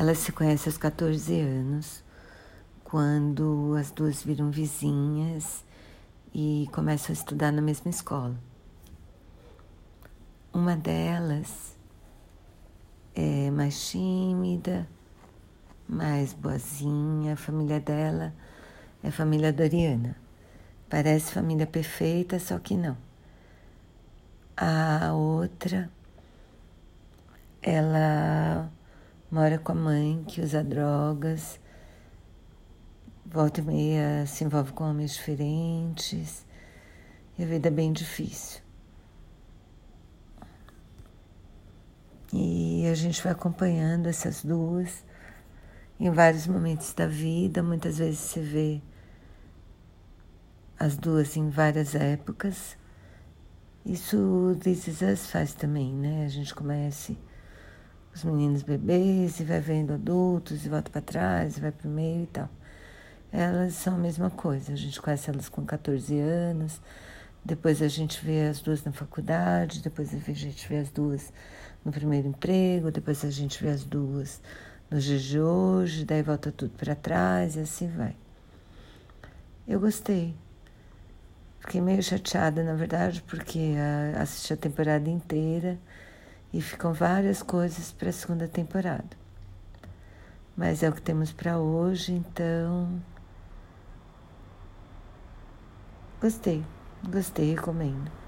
Elas se conhecem aos 14 anos, quando as duas viram vizinhas e começam a estudar na mesma escola. Uma delas é mais tímida, mais boazinha, a família dela é família Doriana. Parece família perfeita, só que não. A outra, ela mora com a mãe que usa drogas, volta e meia se envolve com homens diferentes, e a vida é bem difícil. E a gente vai acompanhando essas duas em vários momentos da vida, muitas vezes você vê as duas em várias épocas. Isso This Is Us faz também, né? A gente conhece os meninos bebês e vai vendo adultos e volta para trás e vai para o meio e tal. Elas são a mesma coisa, a gente conhece elas com 14 anos, depois a gente vê as duas na faculdade, depois a gente vê as duas no primeiro emprego, depois a gente vê as duas nos dias de hoje, daí volta tudo para trás e assim vai. Eu gostei. Fiquei meio chateada, na verdade, porque assisti a temporada inteira e ficam várias coisas para a segunda temporada. Mas é o que temos para hoje, então. Gostei, gostei, recomendo.